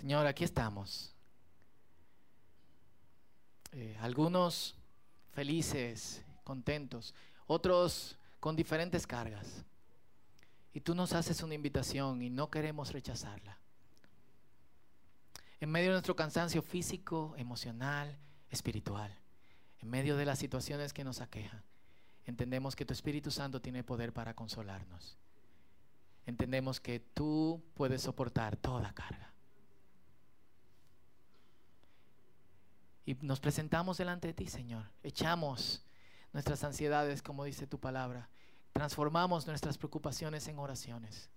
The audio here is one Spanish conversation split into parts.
Señor, aquí estamos. Eh, algunos felices, contentos, otros con diferentes cargas. Y tú nos haces una invitación y no queremos rechazarla. En medio de nuestro cansancio físico, emocional, espiritual, en medio de las situaciones que nos aquejan, entendemos que tu Espíritu Santo tiene poder para consolarnos. Entendemos que tú puedes soportar toda carga. Y nos presentamos delante de ti, Señor. Echamos nuestras ansiedades, como dice tu palabra. Transformamos nuestras preocupaciones en oraciones.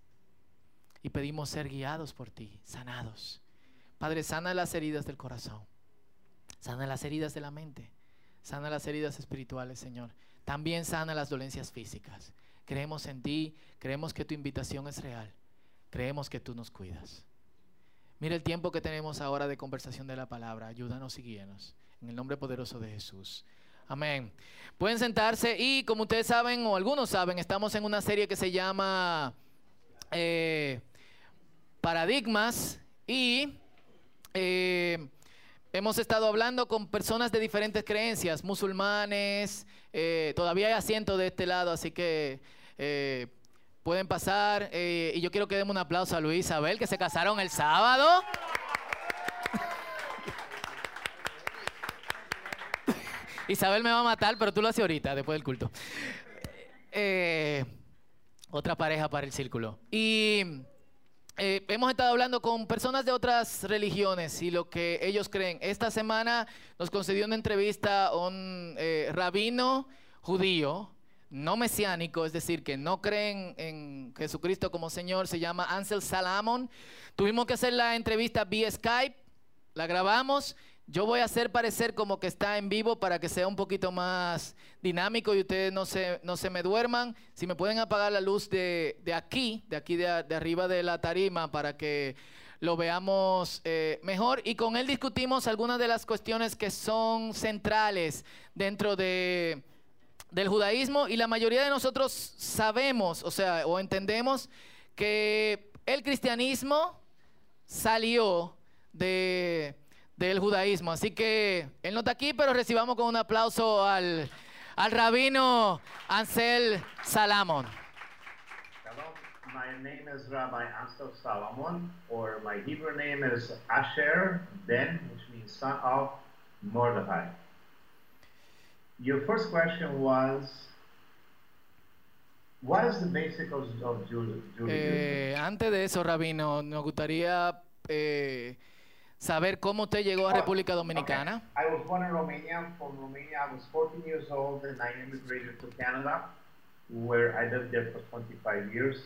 Y pedimos ser guiados por ti, sanados. Padre, sana las heridas del corazón. Sana las heridas de la mente. Sana las heridas espirituales, Señor. También sana las dolencias físicas. Creemos en ti, creemos que tu invitación es real. Creemos que tú nos cuidas. Mira el tiempo que tenemos ahora de conversación de la palabra. Ayúdanos y guíenos. En el nombre poderoso de Jesús. Amén. Pueden sentarse y como ustedes saben o algunos saben, estamos en una serie que se llama eh, Paradigmas y eh, hemos estado hablando con personas de diferentes creencias, musulmanes, eh, todavía hay asiento de este lado, así que pueden pasar. y yo quiero que demos un aplauso a Luis y Isabel, que se casaron el sábado. Isabel me va a matar, pero tú lo haces ahorita, después del culto. Eh, otra pareja para el círculo. Y eh, hemos estado hablando con personas de otras religiones y lo que ellos creen. Esta semana nos concedió una entrevista a un eh, rabino judío, no mesiánico, es decir, que no creen en Jesucristo como Señor, se llama Ansel Salamon. Tuvimos que hacer la entrevista vía Skype, la grabamos yo voy a hacer parecer como que está en vivo para que sea un poquito más dinámico y ustedes no se, no se me duerman. Si me pueden apagar la luz de, aquí, de aquí de, arriba de la tarima para que lo veamos eh, mejor. Y con él discutimos algunas de las cuestiones que son centrales dentro de, del judaísmo y la mayoría de nosotros sabemos, o sea, o entendemos que el cristianismo salió de del judaísmo. Así que él no está aquí, pero recibamos con un aplauso al, al rabino Ansel Salamon. Hello, my name is Rabbi Ansel Salamon, or my Hebrew name is Asher Ben, which means son of Mordecai. Your first question was, what is the basics of, of Judaism? Eh, antes de eso, rabino, nos gustaría... Eh, saber cómo usted llegó a República Dominicana. Okay. I was born in Romania. From Romania, I was 14 years old and I immigrated to Canada, where I lived there for 25 years.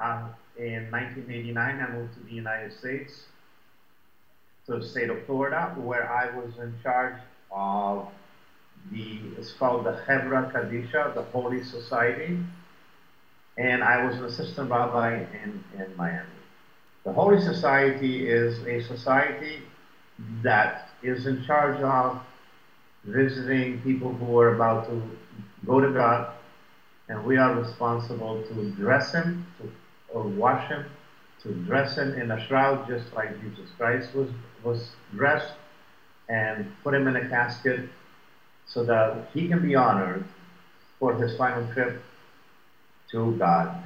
Uh, in 1989, I moved to the United States, to the state of Florida, where I was in charge of the, it's called the Hebra Kadisha, the Holy Society, and I was an assistant rabbi in, in Miami. The Holy Society is a society that is in charge of visiting people who are about to go to God, and we are responsible to dress him, to, or wash him, to dress him in a shroud just like Jesus Christ was, was dressed, and put him in a casket so that he can be honored for his final trip to God.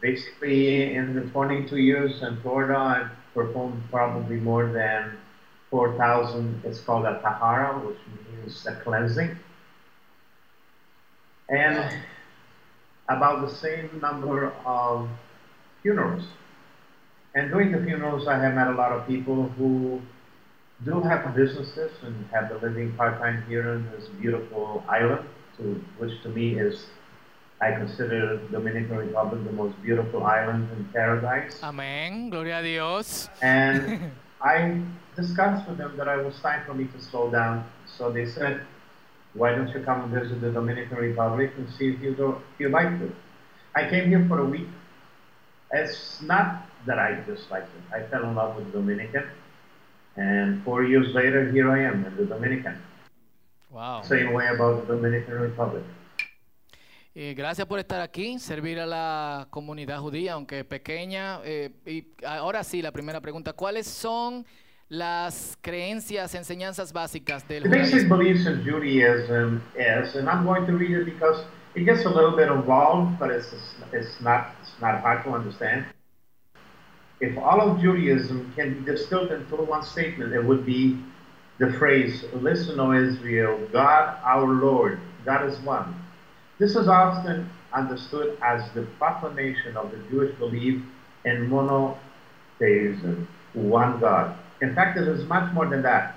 Basically, in the 22 years in Florida, I've performed probably more than 4,000. It's called a tahara, which means a cleansing. And about the same number of funerals. And during the funerals, I have met a lot of people who do have businesses and have been living part-time here in this beautiful island, to, which to me is I consider Dominican Republic the most beautiful island in paradise. Amén, gloria a Dios. And I discussed with them that it was time for me to slow down. So they said, why don't you come and visit the Dominican Republic and see if you, do, if you like it? I came here for a week. It's not that I disliked it. I fell in love with Dominican. And four years later, here I am in the Dominican. Wow. Same way about the Dominican Republic. Eh, gracias por estar aquí, servir a la comunidad judía, aunque pequeña. Eh, y ahora sí, la primera pregunta, ¿cuáles son las creencias, enseñanzas básicas del The basic beliefs in Judaism is, and I'm going to read it because it gets a little bit involved, but it's, it's, not, it's not hard to understand. If all of Judaism can be distilled into one statement, it would be the phrase, Listen, O Israel, God our Lord, God is one. This is often understood as the proclamation of the Jewish belief in monotheism, one God. In fact, it is much more than that.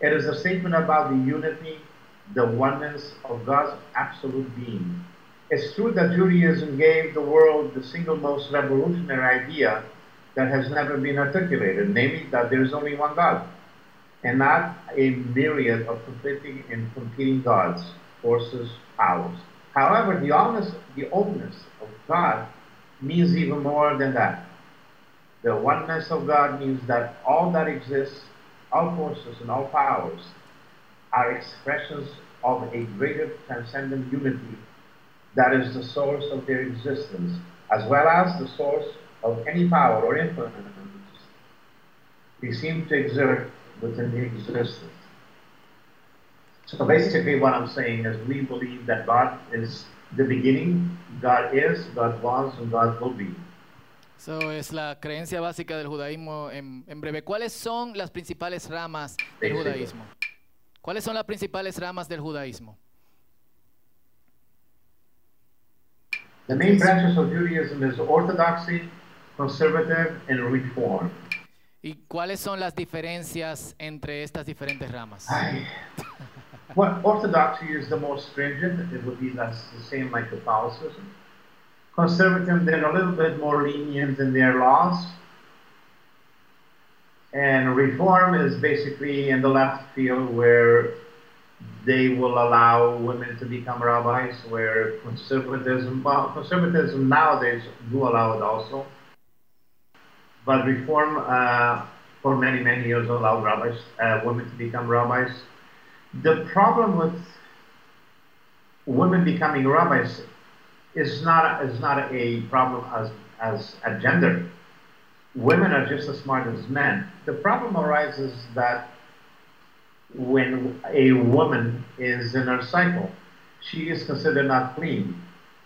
It is a statement about the unity, the oneness of God's absolute being. It's true that Judaism gave the world the single most revolutionary idea that has never been articulated, namely that there is only one God, and not a myriad of conflicting and competing gods, forces, powers. However, the honest, the oneness of God means even more than that. The oneness of God means that all that exists, all forces and all powers, are expressions of a greater transcendent unity that is the source of their existence, as well as the source of any power or influence we seem to exert within the existence. So basically, what I'm saying is we believe that God is the beginning, God is, God was, and God will be. Eso es la creencia básica del judaísmo en, en breve. ¿Cuáles son las principales ramas del judaísmo? ¿Cuáles son las principales ramas del judaísmo? The main branches of Judaism is orthodoxy, conservative, and reform. ¿Y cuáles son las diferencias entre estas diferentes ramas? Ay. Well, orthodoxy is the most stringent. It would be the same like Catholicism. Conservative, they're a little bit more lenient in their laws. And reform is basically in the left field where they will allow women to become rabbis, where conservatism, well, conservatism nowadays do allow it also. But reform, uh, for many, many years, allowed rabbis, uh, women to become rabbis. The problem with women becoming rabbis is not is not a problem as as a gender. Women are just as smart as men. The problem arises that when a woman is in her cycle, she is considered not clean.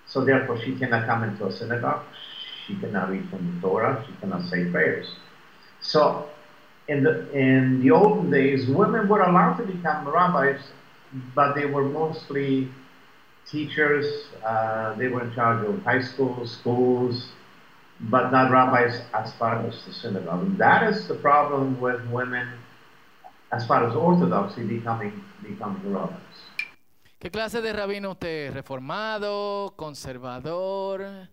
So therefore she cannot come into a synagogue, she cannot read from the Torah, she cannot say prayers. So in the in the olden days, women were allowed to become rabbis, but they were mostly teachers. Uh, they were in charge of high schools, schools, but not rabbis as far as the synagogue. And that is the problem with women, as far as orthodoxy becoming becoming rabbis. ¿Qué clase de rabino usted? ¿Reformado? ¿Conservador?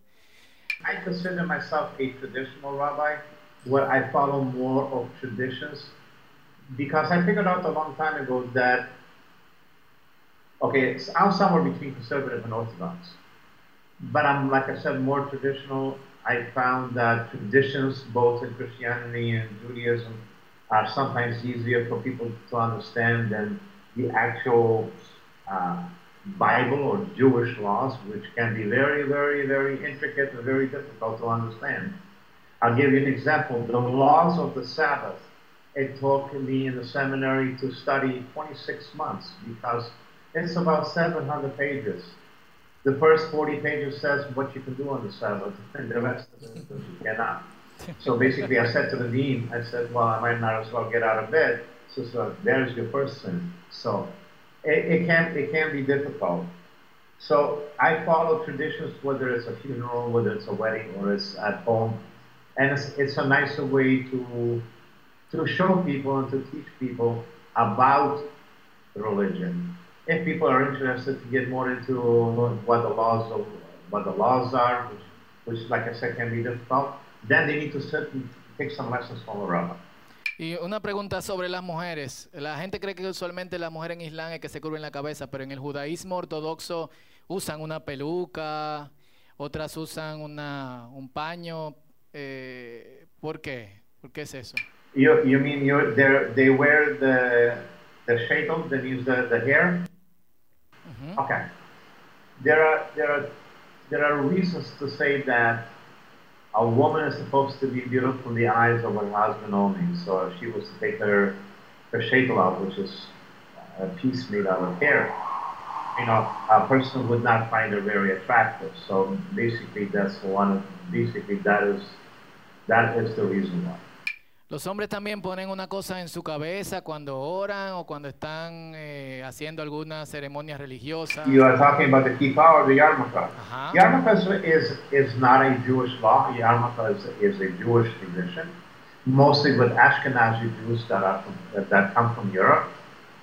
I consider myself a traditional rabbi, where I follow more of traditions, because I figured out a long time ago that, okay, I'm somewhere between conservative and orthodox, but I'm, like I said, more traditional. I found that traditions, both in Christianity and Judaism, are sometimes easier for people to understand than the actual uh, Bible or Jewish laws, which can be very, very, very intricate and very difficult to understand. I'll give you an example. The laws of the Sabbath. It took me in the seminary to study 26 months because it's about 700 pages. The first 40 pages says what you can do on the Sabbath, and the rest of it you cannot. So basically, I said to the dean, I said, well, I might not as well get out of bed. So, so there's your first sin. So it, it can it can be difficult. So I follow traditions, whether it's a funeral, whether it's a wedding, or it's at home, and it's, it's a nicer way to to show people and to teach people about religion. If people are interested to get more into what the laws of what the laws are, which, which like I said can be difficult, then they need to sit and take some lessons from a rabbi. Y una pregunta sobre las mujeres. La gente cree que usualmente la mujer en Islam es que se cubren la cabeza, pero en el judaísmo ortodoxo usan una peluca, otras usan una, un paño. Eh, ¿Por qué? ¿Por qué es eso? You you mean you they wear the the shaitel, they use the, the hair? Ujú. Okay. there are there are there are reasons to say that a woman is supposed to be beautiful in the eyes of her husband only. So if she was to take her her shakel out, which is a piece made out of hair, you know, a person would not find her very attractive. So basically, that's one. Of, basically, that is that is the reason why. Los hombres también ponen una cosa en su cabeza cuando oran o cuando están eh, haciendo alguna ceremonia religiosa. You are talking about the kippah or the yarmulke. Ajá. Yarmulke is, is not a Jewish law. Yarmulke is, is a Jewish tradition, mostly with Ashkenazi Jews that, are from, that come from Europe,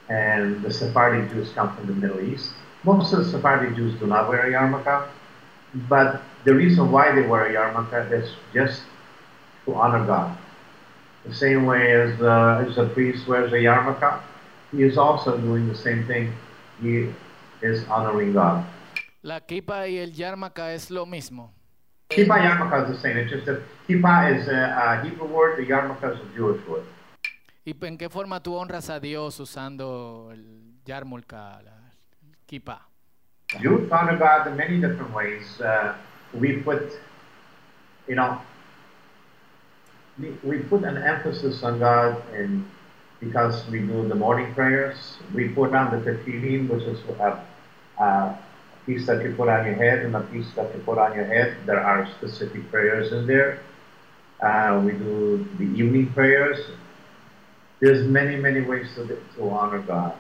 and the Sephardi Jews come from the Middle East. Most of the Sephardi Jews do not wear a yarmulke, but the reason why they wear a yarmulke is just to honor God. The same way as, uh, as a priest wears a yarmulke, he is also doing the same thing. He is honoring God. La kipa y el yarmaka es lo mismo. Kippah yarmulke is the same. It's just that kippah is a, a Hebrew word, the yarmulke is a Jewish word. ¿Y en qué forma tú honras a Dios usando el yarmulka, la kipa? Jews honor God in many different ways. Uh, we put, you know, we, put an emphasis on God and because we do the morning prayers. We put on the tefillin, which is a, a piece that you put on your head and a piece that you put on your head. There are specific prayers in there. Uh, we do the evening prayers. There's many, many ways to, to honor God.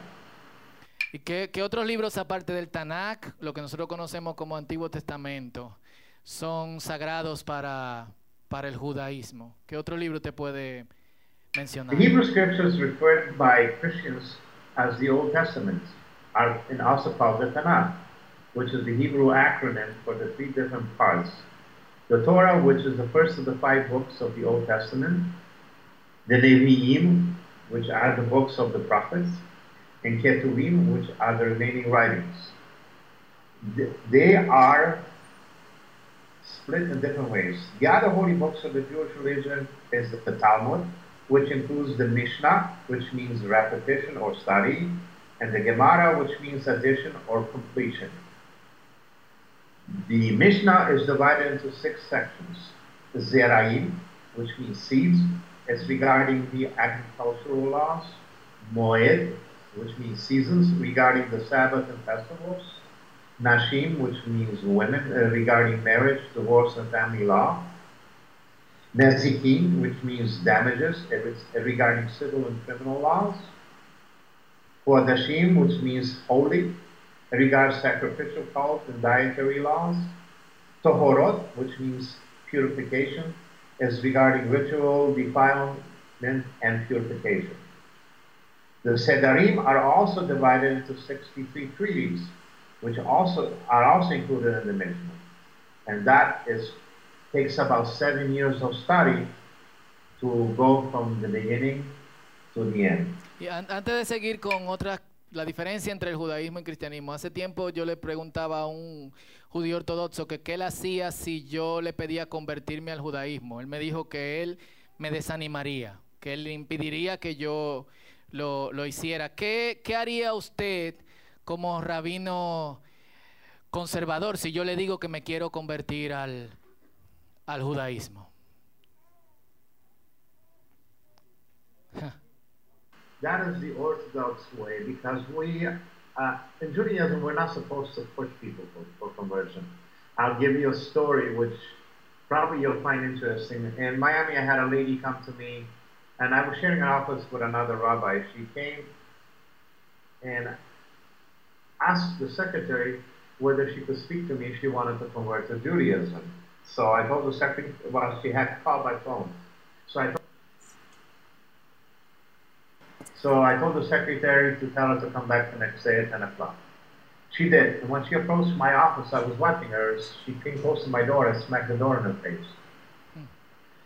¿Y qué, qué otros libros aparte del Tanakh, lo que nosotros conocemos como Antiguo Testamento, son sagrados para, para el judaísmo? ¿Qué otro libro te puede mencionar? The Hebrew scriptures referred by Christians as the Old Testament are in also called the Tanakh, which is the Hebrew acronym for the three different parts. The Torah, which is the first of the five books of the Old Testament, the Nevi'im, which are the books of the prophets, and Ketuvim, which are the remaining writings. They are split in different ways. The other holy books of the Jewish religion is the Talmud, which includes the Mishnah, which means repetition or study, and the Gemara, which means addition or completion. The Mishnah is divided into six sections. Zeraim, which means seeds, is regarding the agricultural laws. Moed, which means seasons, regarding the Sabbath and festivals. Nashim, which means women, uh, regarding marriage, divorce, and family law. Nezikin, which means damages it's regarding civil and criminal laws. Kodashim, which means holy, regards sacrificial cult and dietary laws. Tohorot, which means purification, is regarding ritual defilement and purification. The Sedarim are also divided into 63 treaties, which also are also included in the Mishnah. And that is takes about seven years of study to go from the beginning to the end. Y an- antes de seguir con otras, la diferencia entre el judaísmo y el cristianismo, hace tiempo yo le preguntaba a un judío ortodoxo que qué hacía si yo le pedía convertirme al judaísmo. Él me dijo que él me desanimaría, que él impediría que yo lo, lo hiciera. ¿Qué, ¿Qué haría usted como rabino conservador si yo le digo que me quiero convertir al, al judaísmo? That is the Orthodox way because we, uh, in Judaism, we're not supposed to push people for, for conversion. I'll give you a story which probably you'll find interesting. In Miami, I had a lady come to me, and I was sharing an office with another rabbi. She came and asked the secretary whether she could speak to me if she wanted to convert to Judaism. So I told the secretary, well, she had to call by phone. So I told so I told the secretary to tell her to come back the next day at 10 o'clock. She did. And when she approached my office, I was watching her. She came close to my door and smacked the door in her face.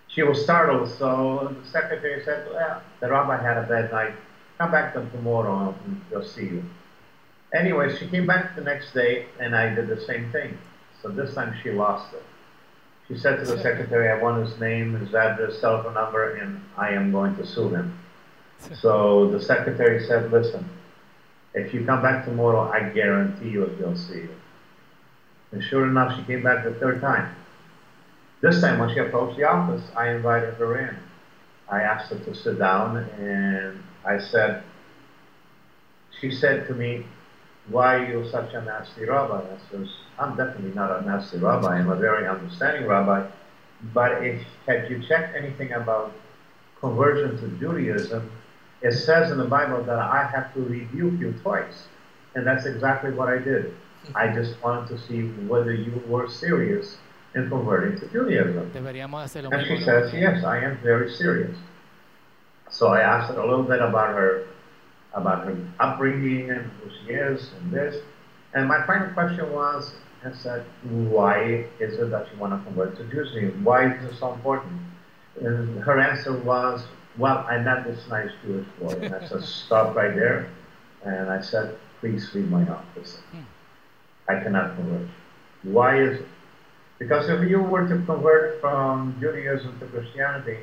She was startled, so the secretary said, Well, the rabbi had a bad night. Come back tomorrow and he'll see you. Anyway, she came back the next day and I did the same thing. So this time she lost it. She said to the secretary, I want his name, his address, telephone number, and I am going to sue him. So the secretary said, listen, if you come back tomorrow, I guarantee you he'll see you. And sure enough, she came back the third time. This time, when she approached the office, I invited her in. I asked her to sit down, and I said, she said to me, why are you such a nasty rabbi? I says, I'm definitely not a nasty rabbi. I'm a very understanding rabbi. But if had you checked anything about conversion to Judaism, it says in the Bible that I have to rebuke you twice. And that's exactly what I did. Hmm. I just wanted to see whether you were serious in converting to Judaism. Deberíamos hacer lo And she says, yes, I am very serious. So I asked her a little bit about her, about her upbringing and who she is and this. And my final question was, I said, why is it that you want to convert to Judaism? Why is it so important? And her answer was, well, I met this nice Jewish boy. And I said, stop right there. And I said, please leave my office. Hmm. I cannot convert. Why is it? Because if you were to convert from Judaism to Christianity,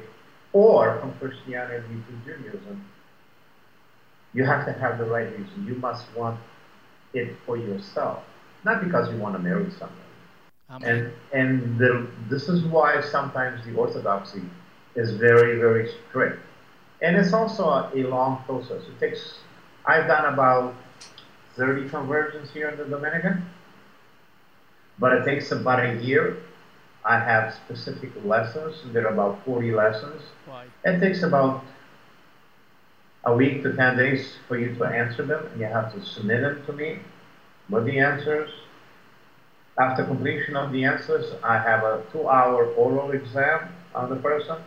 or from Christianity to Judaism, you have to have the right reason. You must want it for yourself, not because you want to marry someone. Amén. And and the, this is why sometimes the orthodoxy is very very strict, and it's also a, a long process. It takes. I've done about thirty conversions here in the Dominican, but it takes about a year. I have specific lessons. There are about forty lessons. Guay. It takes about a week to 10 days for you to answer them, and you have to submit them to me with the answers. After completion of the answers, I have a two-hour oral exam on the person.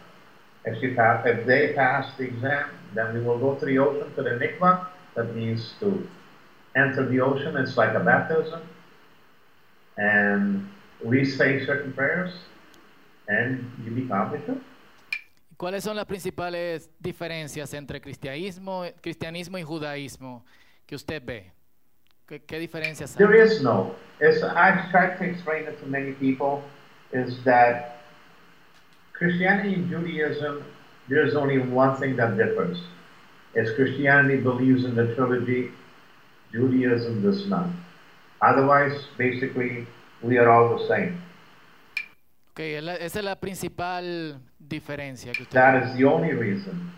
If, she pass, if they pass the exam, then we will go to the ocean, to the mikvah. That means to enter the ocean. It's like a baptism. And we say certain prayers, and you become a Jew. ¿Cuáles son las principales diferencias entre cristianismo, cristianismo y judaísmo que usted ve? ¿Qué, qué diferencias hay? There is no. It's, I've tried to explain it to many people, is that Christianity and Judaism, there's only one thing that differs. Is Christianity believes in the trilogy, Judaism does not. Otherwise, basically, we are all the same. Ok, es la- esa es la principal diferencia que usted That is the only reason.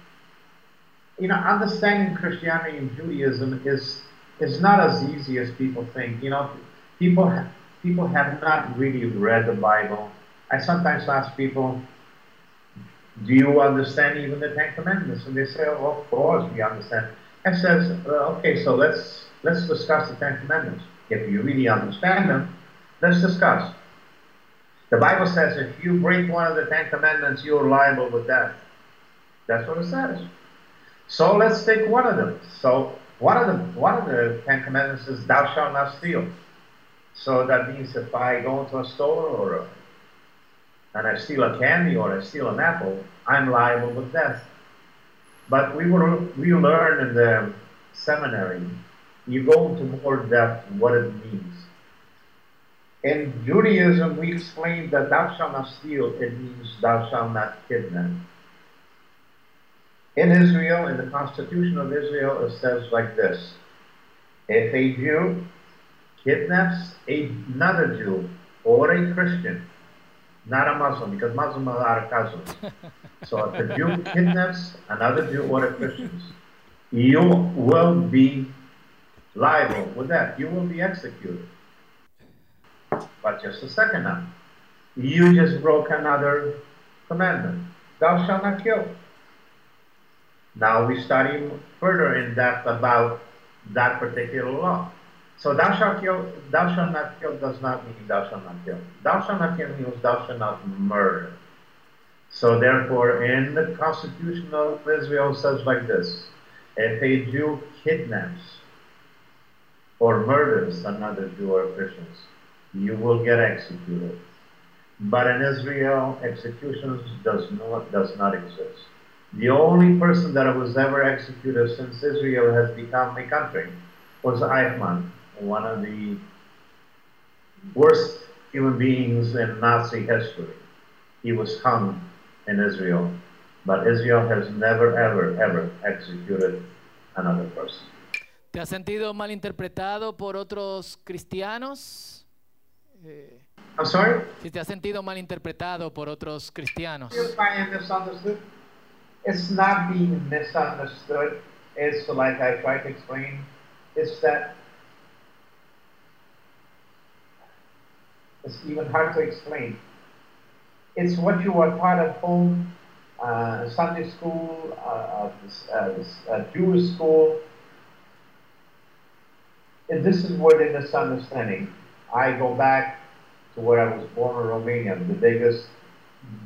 You know, understanding Christianity and Judaism is is not as easy as people think. You know, people people have not really read the Bible. I sometimes ask people, "Do you understand even the Ten Commandments?" And they say, "Oh, of course we understand." I says, uh, "Okay, so let's let's discuss the Ten Commandments. If you really understand them, let's discuss." The Bible says if you break one of the Ten Commandments, you're liable with death. That's what it says. So let's take one of them. So one of the one of the Ten Commandments is thou shalt not steal. So that means if I go into a store or a, and I steal a candy or I steal an apple, I'm liable with death. But we were we learn in the seminary, you go into more depth what it means. In Judaism, we explain that thou shalt not steal, it means thou shalt not kidnap. In Israel, in the Constitution of Israel, it says like this If a Jew kidnaps another Jew or a Christian, not a Muslim, because Muslims are cousins. So if a Jew kidnaps another Jew or a Christian, you will be liable with that. You will be executed. But just a second now. You just broke another commandment. Thou shalt not kill. Now we study further in depth about that particular law. So thou shalt kill, thou shalt not kill does not mean thou shalt not kill. Thou shalt not kill means thou shalt not murder. So therefore, in the Constitution of Israel says like this: If a Jew kidnaps or murders another Jew or Christian, you will get executed. But in Israel, executions does not does not exist. The only person that was ever executed since Israel has become a country was Eichmann, one of the worst human beings in Nazi history. He was hung in Israel, but Israel has never, ever, ever executed another person. ¿Te has sentido malinterpretado por otros cristianos Eh, I'm sorry? si te has sentido mal interpretado por otros cristianos. If I am misunderstood, it's not being misunderstood. It's like I try to explain, it's that it's even hard to explain. It's what you were taught at home, uh, Sunday school, uh, uh, uh, Jewish school. And this is where the misunderstanding. I go back to where I was born in Romania. The biggest,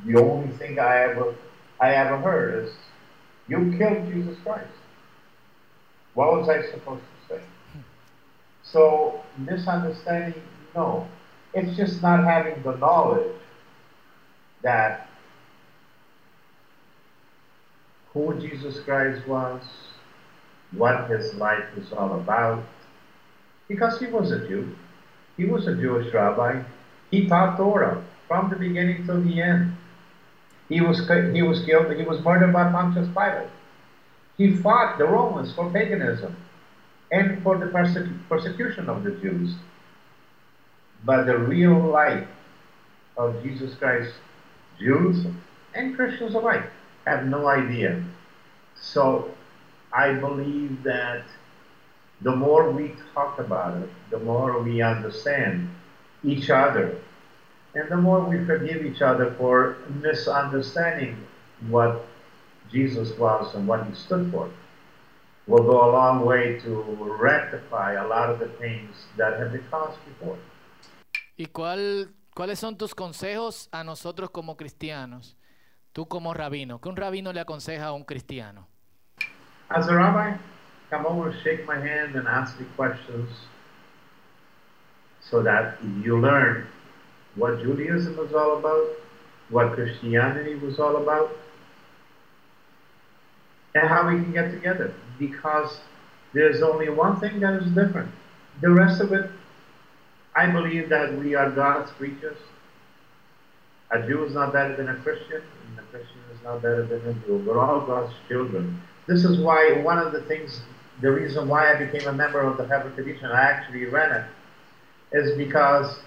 the only thing I ever, I ever heard is, "You killed Jesus Christ." What was I supposed to say? So misunderstanding, no. It's just not having the knowledge that who Jesus Christ was, what his life was all about, because he was a Jew. He was a Jewish rabbi. He taught Torah from the beginning till the end. He was, he was killed, he was murdered by Pontius Pilate. He fought the Romans for paganism and for the persecu persecution of the Jews. But the real life of Jesus Christ, Jews and Christians alike have no idea. So I believe that the more we talk about it, the more we understand each other, and the more we forgive each other for misunderstanding what Jesus was and what he stood for, will go a long way to rectify a lot of the things that have been caused before. ¿Y cuál, cuáles son tus consejos a nosotros como cristianos? Tú como rabino, ¿qué un rabino le aconseja a un cristiano? As a rabbi, come over, shake my hand, and ask me questions so that you learn what Judaism was all about, what Christianity was all about, and how we can get together. Because there's only one thing that is different. The rest of it, I believe that we are God's creatures. A Jew is not better than a Christian, and a Christian is not better than a Jew. We're all God's children. This is why one of the things, the reason why I became a member of the Hebrew tradition, I actually ran it, is because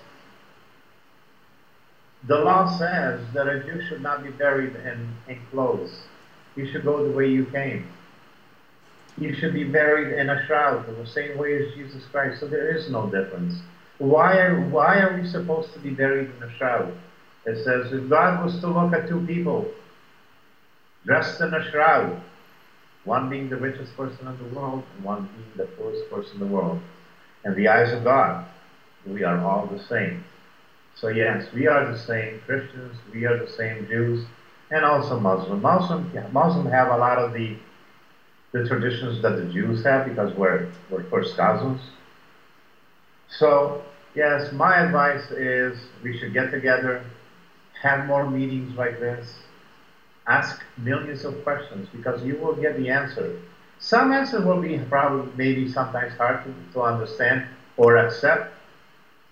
the law says that a Jew should not be buried in, in clothes. You should go the way you came. You should be buried in a shroud in the same way as Jesus Christ. So there is no difference. Why are, why are we supposed to be buried in a shroud? It says, if God was to look at two people dressed in a shroud, one being the richest person in the world and one being the poorest person in the world, in the eyes of God, we are all the same. So yes, we are the same Christians, we are the same Jews, and also Muslim. Muslim, Muslim have a lot of the the traditions that the Jews have because we're we're first cousins. So yes, my advice is we should get together, have more meetings like this, ask millions of questions because you will get the answer. Some answers will be probably maybe sometimes hard to, to understand or accept,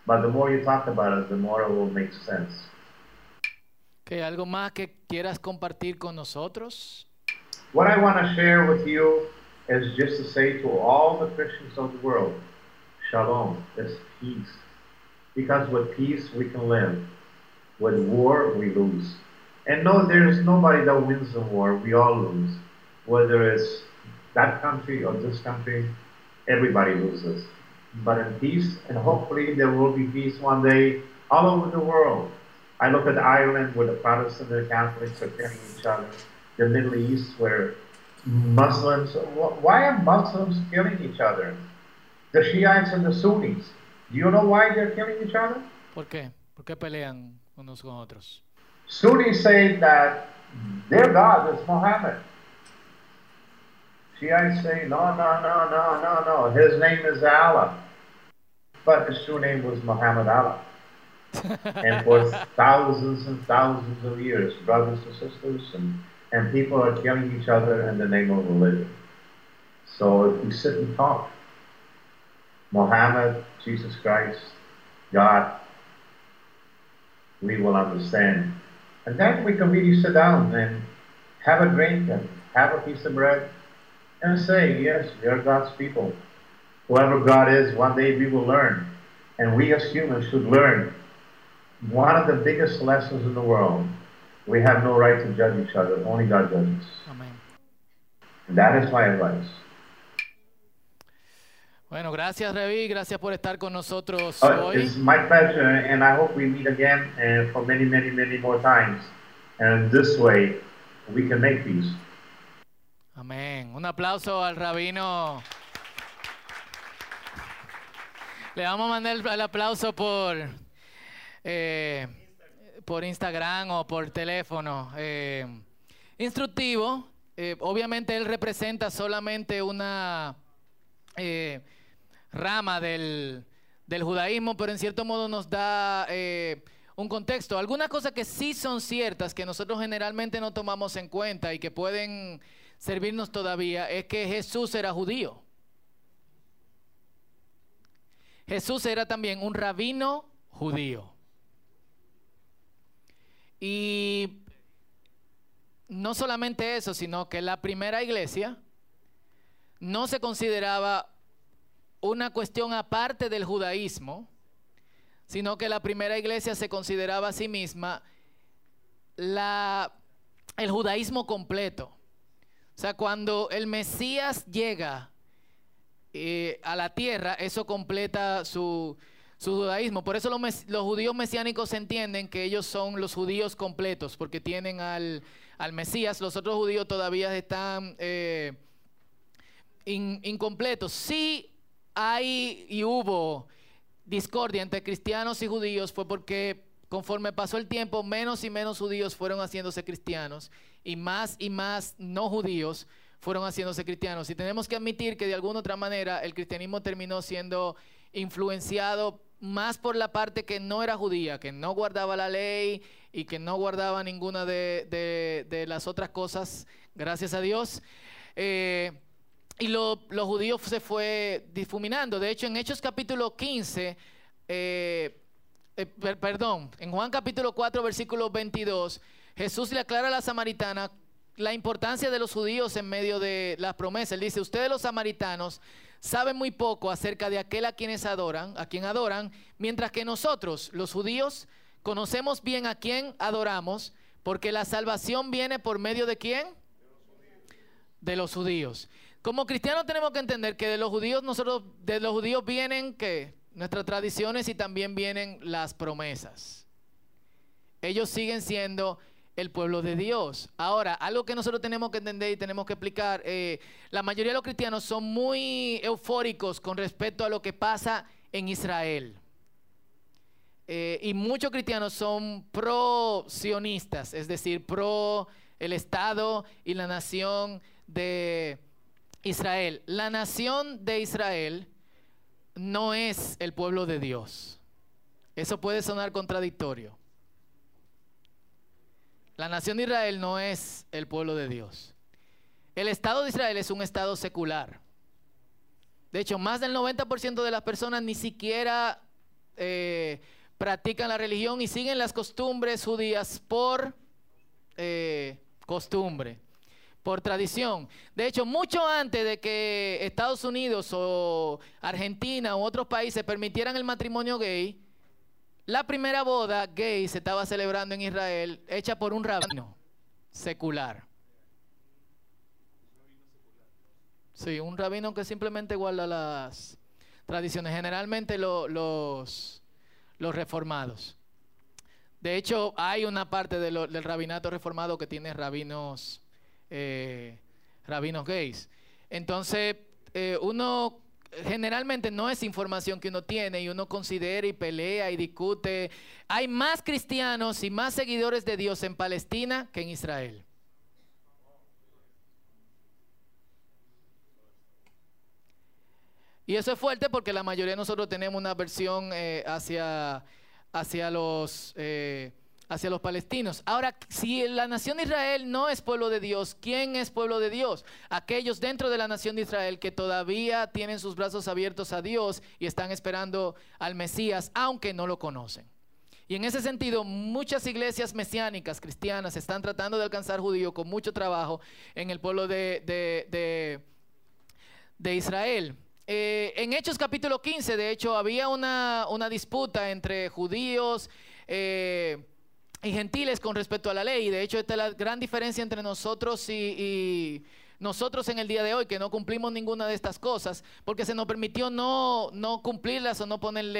but the more you talk about it, the more it will make sense. Okay, ¿Algo más que quieras compartir con nosotros? What I want to share with you is just to say to all the Christians of the world, Shalom is peace. Because with peace we can live. With war we lose. And no, there's nobody that wins the war. We all lose. Whether it's that country or this country, everybody loses. But in peace, and hopefully there will be peace one day all over the world. I look at Ireland where the Protestants and the Catholics are killing each other. The Middle East where Muslims, why are Muslims killing each other? The Shiites and the Sunnis. Do you know why they're killing each other? ¿Por qué? ¿Por qué pelean unos con otros? Sunnis say that their God is Muhammad. Shiites say, no, no, no, no, no, no. His name is Allah. But his true name was Muhammad Allah. and for thousands and thousands of years, brothers and sisters, and, and people are killing each other in the name of religion. So if we sit and talk, Muhammad, Jesus Christ, God, we will understand. And then we can really sit down and have a drink and have a piece of bread and say, yes, we are God's people. Whoever God is, one day we will learn. And we as humans should learn one of the biggest lessons in the world. We have no right to judge each other. Only God judges. Amén. And that is my advice. Bueno, gracias Revi, gracias por estar con nosotros Uh, hoy. it's my pleasure, and I hope we meet again uh, for many, many, many more times. And this way, we can make peace. Amén. Un aplauso al rabino. Le vamos a mandar el, aplauso por, eh, por Instagram o por teléfono. eh, instructivo. Eh, obviamente él representa solamente una eh, rama del, del judaísmo, pero en cierto modo nos da eh, un contexto. Algunas cosas que sí son ciertas, que nosotros generalmente no tomamos en cuenta y que pueden servirnos todavía, es que Jesús era judío. Jesús era también un rabino judío. Y no solamente eso, sino que la primera iglesia no se consideraba una cuestión aparte del judaísmo, sino que la primera iglesia se consideraba a sí misma la, el judaísmo completo. O sea, cuando el Mesías llega eh, a la tierra, eso completa su, su judaísmo. Por eso los, los judíos mesiánicos entienden que ellos son los judíos completos, porque tienen al, al Mesías. Los otros judíos todavía están eh, in- incompletos. Sí hay y hubo discordia entre cristianos y judíos fue porque conforme pasó el tiempo, menos y menos judíos fueron haciéndose cristianos y más y más no judíos fueron haciéndose cristianos. Y tenemos que admitir que de alguna otra manera el cristianismo terminó siendo influenciado más por la parte que no era judía, que no guardaba la ley y que no guardaba ninguna de, de- las otras cosas, gracias a Dios. Eh, y lo- los judíos se fue difuminando. De hecho, en Hechos capítulo 15, eh, eh, per- perdón, en Juan capítulo 4, versículo 22, Jesús le aclara a la samaritana la importancia de los judíos en medio de las promesas. Él dice, ustedes los samaritanos saben muy poco acerca de aquel a quienes adoran, a quien adoran, mientras que nosotros, los judíos, conocemos bien a quien adoramos, porque la salvación viene por medio de quién? de los judíos. Como cristianos tenemos que entender que de los judíos nosotros de los judíos vienen que nuestras tradiciones y también vienen las promesas. Ellos siguen siendo el pueblo de Dios. Ahora, algo que nosotros tenemos que entender y tenemos que explicar, eh, la mayoría de los cristianos son muy eufóricos con respecto a lo que pasa en Israel. Eh, y muchos cristianos son pro-sionistas, es decir, pro el Estado y la nación de Israel. La nación de Israel no es el pueblo de Dios. Eso puede sonar contradictorio. La nación de Israel no es el pueblo de Dios. El Estado de Israel es un Estado secular. De hecho, más del 90% de las personas ni siquiera eh, practican la religión y siguen las costumbres judías por eh, costumbre, por tradición. De hecho, mucho antes de que Estados Unidos o Argentina u otros países permitieran el matrimonio gay, la primera boda gay se estaba celebrando en Israel, hecha por un rabino secular. Sí, un rabino que simplemente guarda las tradiciones, generalmente lo- los, los reformados. De hecho, hay una parte del rabinato reformado que tiene rabinos, eh, rabinos gays. Entonces, eh, uno generalmente no es información que uno tiene y uno considera y pelea y discute. Hay más cristianos y más seguidores de Dios en Palestina que en Israel. Y eso es fuerte porque la mayoría de nosotros tenemos una versión eh, hacia, hacia, los, hacia los palestinos. Ahora, si la nación de Israel no es pueblo de Dios, ¿quién es pueblo de Dios? Aquellos dentro de la nación de Israel que todavía tienen sus brazos abiertos a Dios y están esperando al Mesías, aunque no lo conocen. Y en ese sentido, muchas iglesias mesiánicas cristianas están tratando de alcanzar judíos con mucho trabajo en el pueblo de, de- de- Israel. Eh, en Hechos capítulo 15, de hecho, había una, una disputa entre judíos eh, y gentiles con respecto a la ley. De hecho, esta es la gran diferencia entre nosotros y, y nosotros en el día de hoy, que no cumplimos ninguna de estas cosas, porque se nos permitió no, no cumplirlas o no ponerle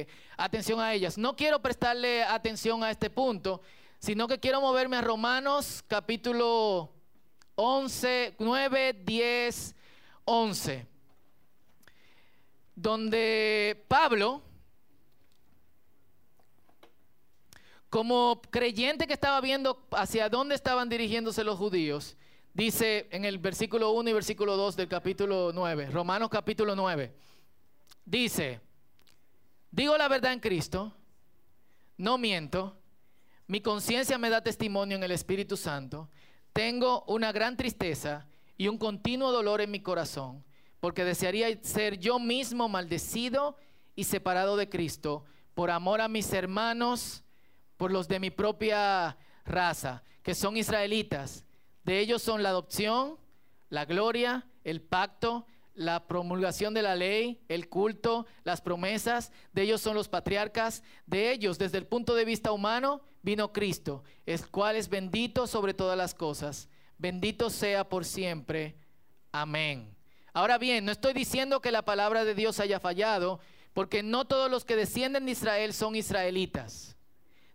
eh, atención a ellas. No quiero prestarle atención a este punto, sino que quiero moverme a Romanos capítulo 11, 9, 10, 11, donde Pablo como creyente que estaba viendo hacia dónde estaban dirigiéndose los judíos, dice en el versículo 1 y versículo 2 del capítulo 9, Romanos capítulo 9, dice, digo la verdad en Cristo, no miento, mi conciencia me da testimonio en el Espíritu Santo, tengo una gran tristeza y un continuo dolor en mi corazón, porque desearía ser yo mismo maldecido y separado de Cristo por amor a mis hermanos por los de mi propia raza, que son israelitas. De ellos son la adopción, la gloria, el pacto, la promulgación de la ley, el culto, las promesas. De ellos son los patriarcas. De ellos, desde el punto de vista humano, vino Cristo, el cual es bendito sobre todas las cosas. Bendito sea por siempre. Amén. Ahora bien, no estoy diciendo que la palabra de Dios haya fallado, porque no todos los que descienden de Israel son israelitas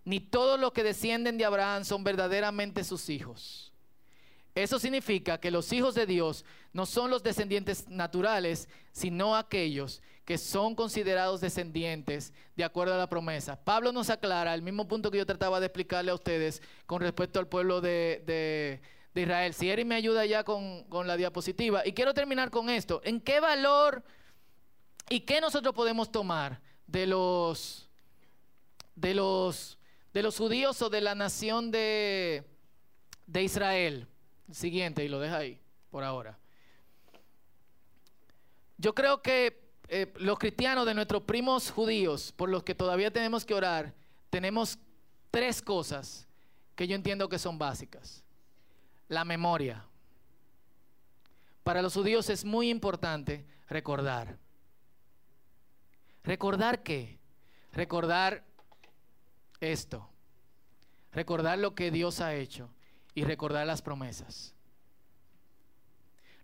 ni todos los que descienden de Abraham son verdaderamente sus hijos. Eso significa que los hijos de Dios no son los descendientes naturales, sino aquellos que son considerados descendientes de acuerdo a la promesa. Pablo nos aclara el mismo punto que yo trataba de explicarle a ustedes con respecto al pueblo de, Israel. Si Eri me ayuda ya con, con la diapositiva. Y quiero terminar con esto. ¿En qué valor y qué nosotros podemos tomar de los, de los de los judíos o de la nación de, de Israel. siguiente, y lo deja ahí por ahora. Yo creo que eh, los cristianos de nuestros primos judíos, por los que todavía tenemos que orar, tenemos tres cosas que yo entiendo que son básicas. La memoria. Para los judíos es muy importante recordar. ¿Recordar qué? Recordar esto, recordar lo que Dios ha hecho y recordar las promesas.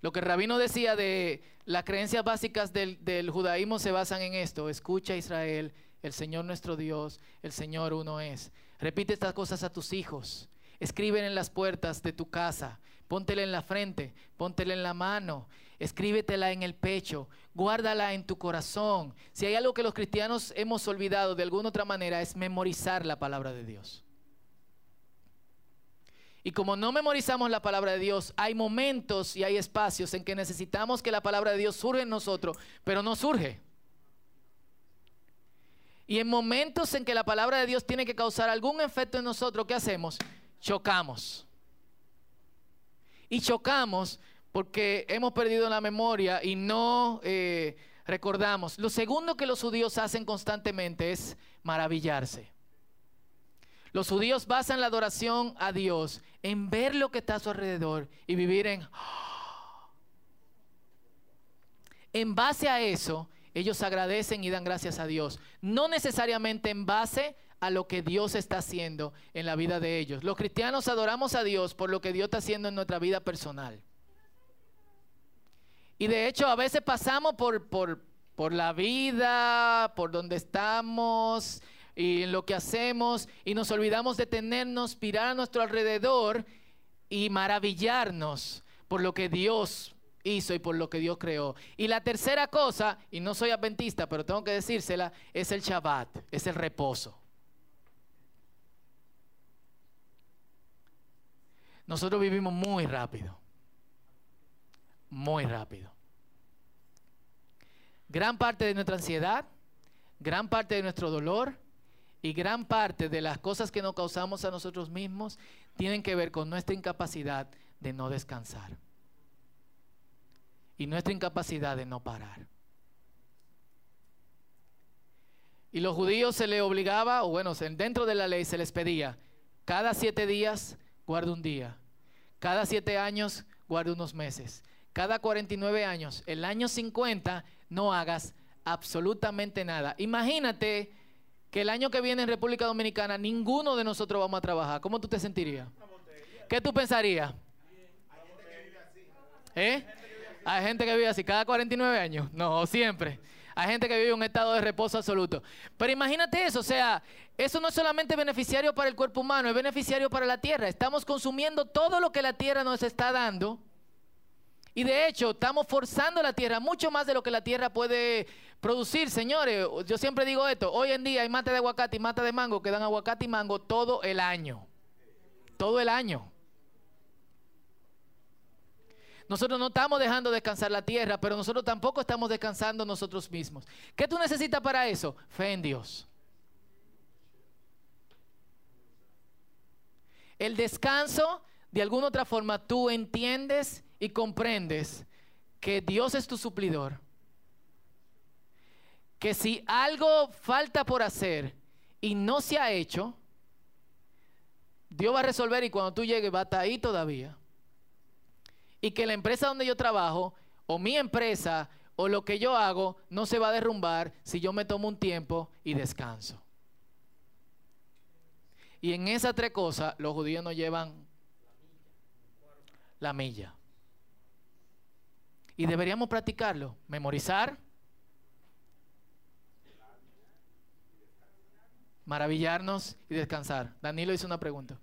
Lo que el rabino decía de las creencias básicas del, judaísmo se basan en esto. Escucha Israel, el Señor nuestro Dios, el Señor uno es. Repite estas cosas a tus hijos. Escriben en las puertas de tu casa. Póntela en la frente, póntela en la mano, escríbetela en el pecho, guárdala en tu corazón. Si hay algo que los cristianos hemos olvidado de alguna otra manera es memorizar la palabra de Dios. Y como no memorizamos la palabra de Dios, hay momentos y hay espacios en que necesitamos que la palabra de Dios surja en nosotros, pero no surge. Y en momentos en que la palabra de Dios tiene que causar algún efecto en nosotros, ¿qué hacemos? Chocamos. Y chocamos porque hemos perdido la memoria y no eh, recordamos. Lo segundo que los judíos hacen constantemente es maravillarse. Los judíos basan la adoración a Dios en ver lo que está a su alrededor y vivir en... En base a eso, ellos agradecen y dan gracias a Dios. No necesariamente en base a lo que Dios está haciendo en la vida de ellos. Los cristianos adoramos a Dios por lo que Dios está haciendo en nuestra vida personal. Y de hecho a veces pasamos por, por, la vida, por donde estamos y en lo que hacemos y nos olvidamos de tenernos, mirar a nuestro alrededor y maravillarnos por lo que Dios hizo y por lo que Dios creó. Y la tercera cosa, y no soy adventista, pero tengo que decírsela, es el Shabbat, es el reposo. Nosotros vivimos muy rápido, muy rápido. Gran parte de nuestra ansiedad, gran parte de nuestro dolor y gran parte de las cosas que nos causamos a nosotros mismos tienen que ver con nuestra incapacidad de no descansar y nuestra incapacidad de no parar. Y los judíos se les obligaba, o bueno, dentro de la ley se les pedía, cada siete días guarda un día, cada siete años guarda unos meses, cada 49 años, el año 50 no hagas absolutamente nada. Imagínate que el año que viene en República Dominicana ninguno de nosotros vamos a trabajar, ¿cómo tú te sentirías? ¿Qué tú pensarías? ¿Eh? Hay gente que vive así cada 49 años. No, siempre. Hay gente que vive en un estado de reposo absoluto. Pero imagínate eso, o sea, eso no es solamente beneficiario para el cuerpo humano, es beneficiario para la tierra. Estamos consumiendo todo lo que la tierra nos está dando. Y de hecho, estamos forzando la tierra mucho más de lo que la tierra puede producir, señores. Yo siempre digo esto, hoy en día hay mata de aguacate y mata de mango que dan aguacate y mango todo el año. Todo el año. Nosotros no estamos dejando descansar la tierra, pero nosotros tampoco estamos descansando nosotros mismos. ¿Qué tú necesitas para eso? Fe en Dios. El descanso, de alguna otra forma, tú entiendes y comprendes que Dios es tu suplidor. Que si algo falta por hacer y no se ha hecho, Dios va a resolver y cuando tú llegues va a estar ahí todavía y que la empresa donde yo trabajo o mi empresa o lo que yo hago no se va a derrumbar si yo me tomo un tiempo y descanso. Y en esas tres cosas los judíos nos llevan la milla. Y deberíamos practicarlo, memorizar, maravillarnos y descansar. Danilo hizo una pregunta.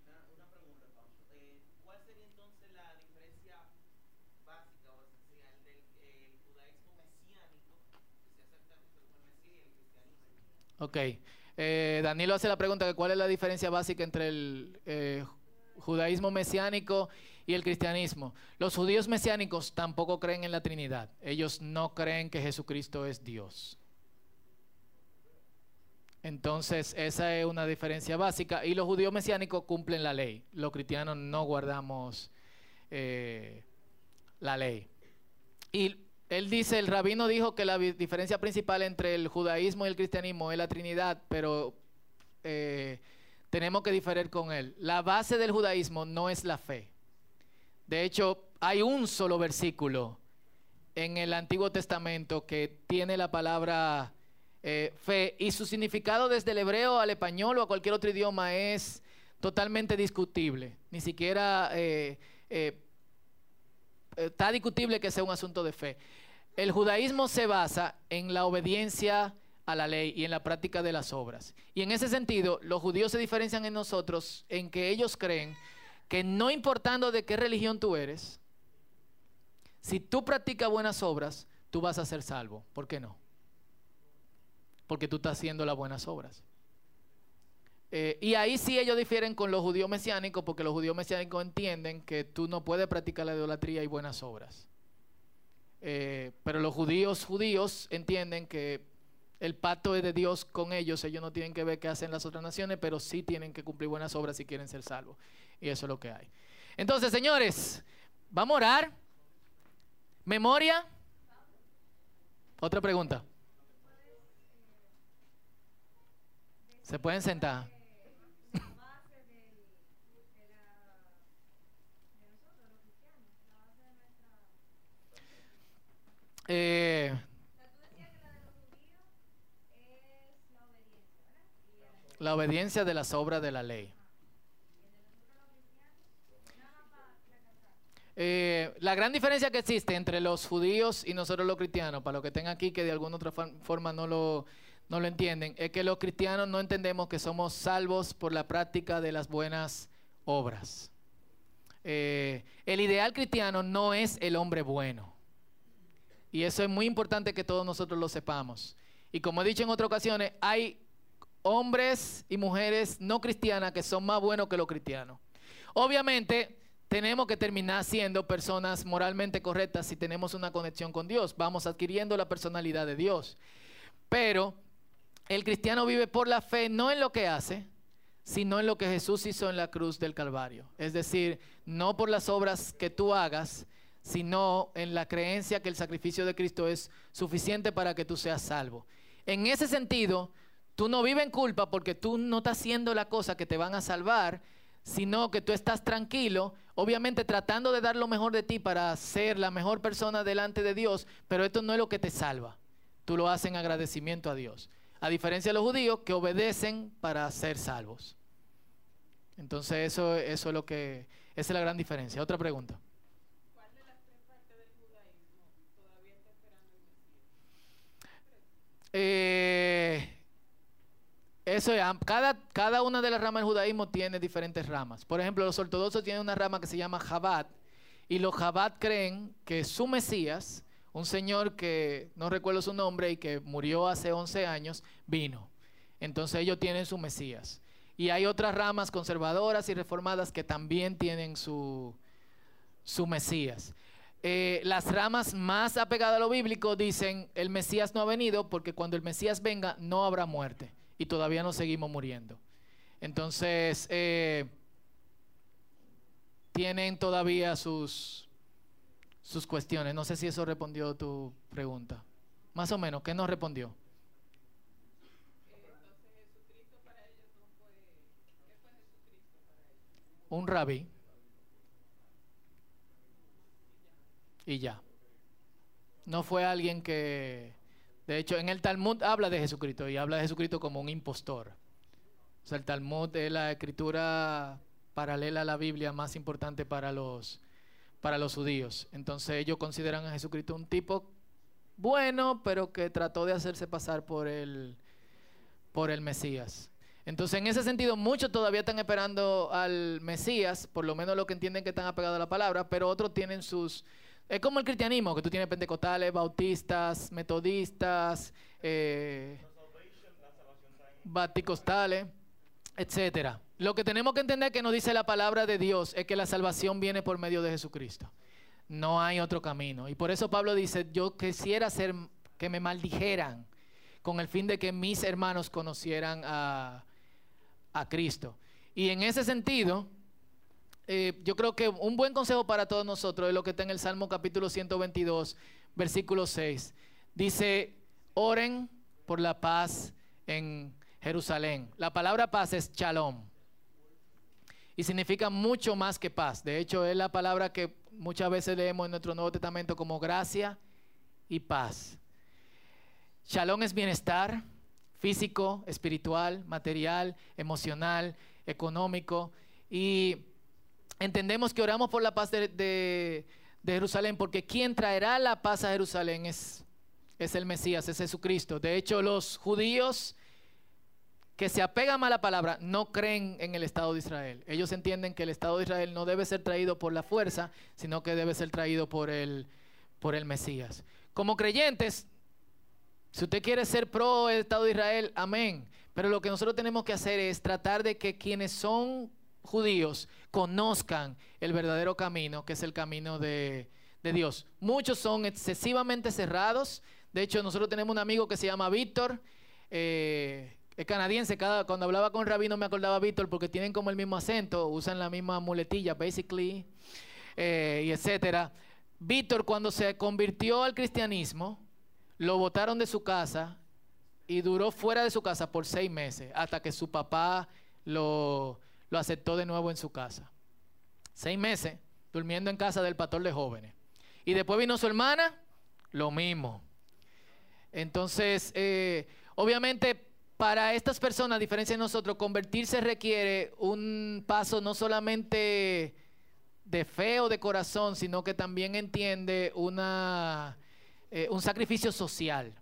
Ok. Eh, Danilo hace la pregunta de cuál es la diferencia básica entre el eh, judaísmo mesiánico y el cristianismo. Los judíos mesiánicos tampoco creen en la Trinidad. Ellos no creen que Jesucristo es Dios. Entonces, esa es una diferencia básica. Y los judíos mesiánicos cumplen la ley. Los cristianos no guardamos eh, la ley. Y él dice, el rabino dijo que la diferencia principal entre el judaísmo y el cristianismo es la Trinidad, pero eh, tenemos que diferir con él. La base del judaísmo no es la fe. De hecho, hay un solo versículo en el Antiguo Testamento que tiene la palabra eh, fe y su significado desde el hebreo al español o a cualquier otro idioma es totalmente discutible. Ni siquiera eh, está discutible que sea un asunto de fe. El judaísmo se basa en la obediencia a la ley y en la práctica de las obras. Y en ese sentido, los judíos se diferencian en nosotros en que ellos creen que no importando de qué religión tú eres, si tú practicas buenas obras, tú vas a ser salvo. ¿Por qué no? Porque tú estás haciendo las buenas obras. Eh, y ahí sí ellos difieren con los judíos mesiánicos, porque los judíos mesiánicos entienden que tú no puedes practicar la idolatría y buenas obras. Eh, pero los judíos judíos entienden que el pacto es de Dios con ellos, ellos no tienen que ver qué hacen las otras naciones, pero sí tienen que cumplir buenas obras si quieren ser salvos. Y eso es lo que hay. Entonces, señores, vamos a orar. Memoria. Otra pregunta. Se pueden sentar. Eh, la obediencia de las obras de la ley. Eh, la gran diferencia que existe entre los judíos y nosotros los cristianos, para los que estén aquí que de alguna otra forma no lo, no lo entienden, es que los cristianos no entendemos que somos salvos por la práctica de las buenas obras. Eh, el ideal cristiano no es el hombre bueno. Y eso es muy importante que todos nosotros lo sepamos. Y como he dicho en otras ocasiones, hay hombres y mujeres no cristianas que son más buenos que los cristianos. Obviamente, tenemos que terminar siendo personas moralmente correctas si tenemos una conexión con Dios. Vamos adquiriendo la personalidad de Dios. Pero el cristiano vive por la fe no en lo que hace, sino en lo que Jesús hizo en la cruz del Calvario. Es decir, no por las obras que tú hagas, sino en la creencia que el sacrificio de Cristo es suficiente para que tú seas salvo. En ese sentido, tú no vives en culpa porque tú no estás haciendo la cosa que te van a salvar, sino que tú estás tranquilo, obviamente tratando de dar lo mejor de ti para ser la mejor persona delante de Dios, pero esto no es lo que te salva. Tú lo haces en agradecimiento a Dios. A diferencia de los judíos que obedecen para ser salvos. Entonces eso, eso es lo que, esa es la gran diferencia. Otra pregunta. ¿Cuál de las tres partes del judaísmo todavía está esperando el? Eh, eso es, cada, cada una de las ramas del judaísmo tiene diferentes ramas. Por ejemplo, los ortodoxos tienen una rama que se llama Jabat, y los Jabat creen que su Mesías, un señor que no recuerdo su nombre y que murió hace 11 años, vino. Entonces ellos tienen su Mesías. Y hay otras ramas conservadoras y reformadas que también tienen su, su Mesías. Eh, las ramas más apegadas a lo bíblico dicen, el Mesías no ha venido porque cuando el Mesías venga no habrá muerte y todavía nos seguimos muriendo. Entonces, eh, tienen todavía sus, sus cuestiones. No sé si eso respondió tu pregunta. Más o menos, ¿qué nos respondió? Un rabí. Y ya. No fue alguien que de hecho, en el Talmud habla de Jesucristo y habla de Jesucristo como un impostor. O sea, el Talmud es la escritura paralela a la Biblia más importante para los, para los judíos. Entonces ellos consideran a Jesucristo un tipo bueno, pero que trató de hacerse pasar por el, por el Mesías. Entonces, en ese sentido, muchos todavía están esperando al Mesías, por lo menos lo que entienden que están apegados a la palabra, pero otros tienen sus, es como el cristianismo, que tú tienes pentecostales, bautistas, metodistas, eh, baticostales, etcétera. Lo que tenemos que entender que nos dice la palabra de Dios es que la salvación viene por medio de Jesucristo. No hay otro camino. Y por eso Pablo dice, yo quisiera ser que me maldijeran con el fin de que mis hermanos conocieran a, a Cristo. Y en ese sentido, eh, yo creo que un buen consejo para todos nosotros es lo que está en el Salmo capítulo 122, versículo 6. Dice, oren por la paz en Jerusalén. La palabra paz es shalom. Y significa mucho más que paz. De hecho, es la palabra que muchas veces leemos en nuestro Nuevo Testamento como gracia y paz. Shalom es bienestar físico, espiritual, material, emocional, económico. Y entendemos que oramos por la paz de, Jerusalén, porque quien traerá la paz a Jerusalén es, es el Mesías, es Jesucristo. De hecho, los judíos que se apegan a la palabra no creen en el Estado de Israel. Ellos entienden que el Estado de Israel no debe ser traído por la fuerza, sino que debe ser traído por el, por el Mesías. Como creyentes, si usted quiere ser pro el Estado de Israel, amén. Pero lo que nosotros tenemos que hacer es tratar de que quienes son judíos conozcan el verdadero camino, que es el camino de, Dios. Muchos son excesivamente cerrados. De hecho, nosotros tenemos un amigo que se llama Víctor. Eh, es canadiense, cada, cuando hablaba con Rabino me acordaba Víctor porque tienen como el mismo acento, usan la misma muletilla, basically, eh, y etcétera. Víctor cuando se convirtió al cristianismo, lo botaron de su casa y duró fuera de su casa por seis meses, hasta que su papá lo, lo aceptó de nuevo en su casa. Seis meses durmiendo en casa del pastor de jóvenes. Y después vino su hermana, lo mismo. Entonces, eh, obviamente, para estas personas, a diferencia de nosotros, convertirse requiere un paso no solamente de fe o de corazón, sino que también entiende una, eh, un sacrificio social,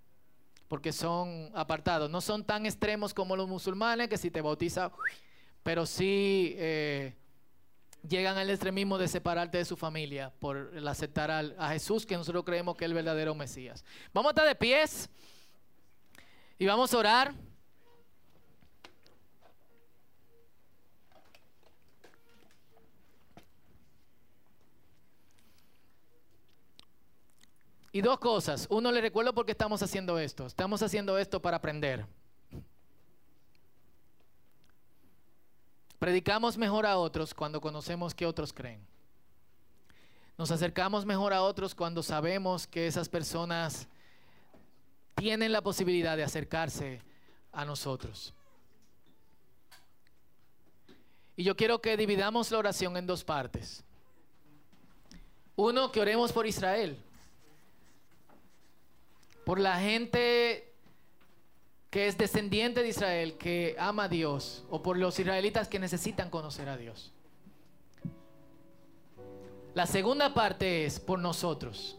porque son apartados. No son tan extremos como los musulmanes, que si te bautiza pero sí eh, llegan al extremismo de separarte de su familia por aceptar a Jesús, que nosotros creemos que es el verdadero Mesías. Vamos a estar de pies y vamos a orar. Y dos cosas. Uno, le recuerdo por qué estamos haciendo esto. Estamos haciendo esto para aprender. Predicamos mejor a otros cuando conocemos que otros creen. Nos acercamos mejor a otros cuando sabemos que esas personas tienen la posibilidad de acercarse a nosotros. Y yo quiero que dividamos la oración en dos partes. Uno, que oremos por Israel. Por la gente que es descendiente de Israel, que ama a Dios, o por los israelitas que necesitan conocer a Dios. La segunda parte es por nosotros.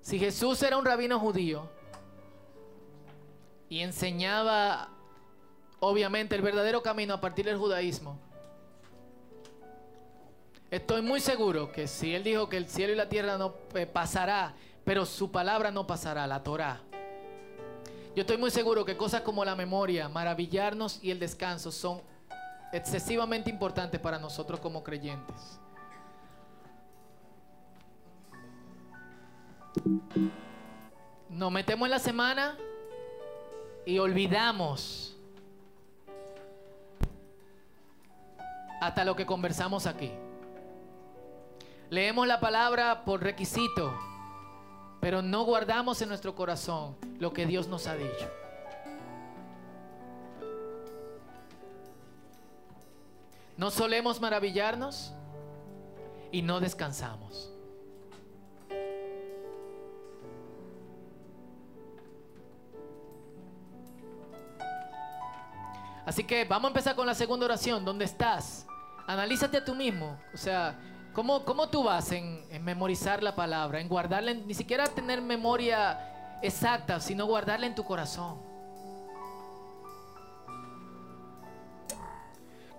Si Jesús era un rabino judío y enseñaba obviamente el verdadero camino a partir del judaísmo, estoy muy seguro que si él dijo que el cielo y la tierra no eh, pasará, pero su palabra no pasará, la Torah. Yo estoy muy seguro que cosas como la memoria, maravillarnos y el descanso son excesivamente importantes para nosotros como creyentes. Nos metemos en la semana y olvidamos hasta lo que conversamos aquí. Leemos la palabra por requisito, pero no guardamos en nuestro corazón lo que Dios nos ha dicho. No solemos maravillarnos y no descansamos. Así que vamos a empezar con la segunda oración. ¿Dónde estás? Analízate a tú mismo. O sea, ¿cómo, cómo tú vas en, memorizar la palabra? En guardarla, ni siquiera tener memoria exacta, sino guardarla en tu corazón.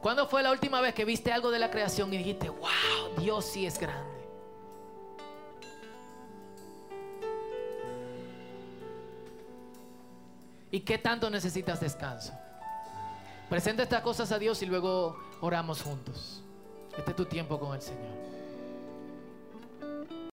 ¿Cuándo fue la última vez que viste algo de la creación y dijiste, wow, Dios sí es grande? ¿Y qué tanto necesitas descanso? Presenta estas cosas a Dios y luego oramos juntos. Este es tu tiempo con el Señor.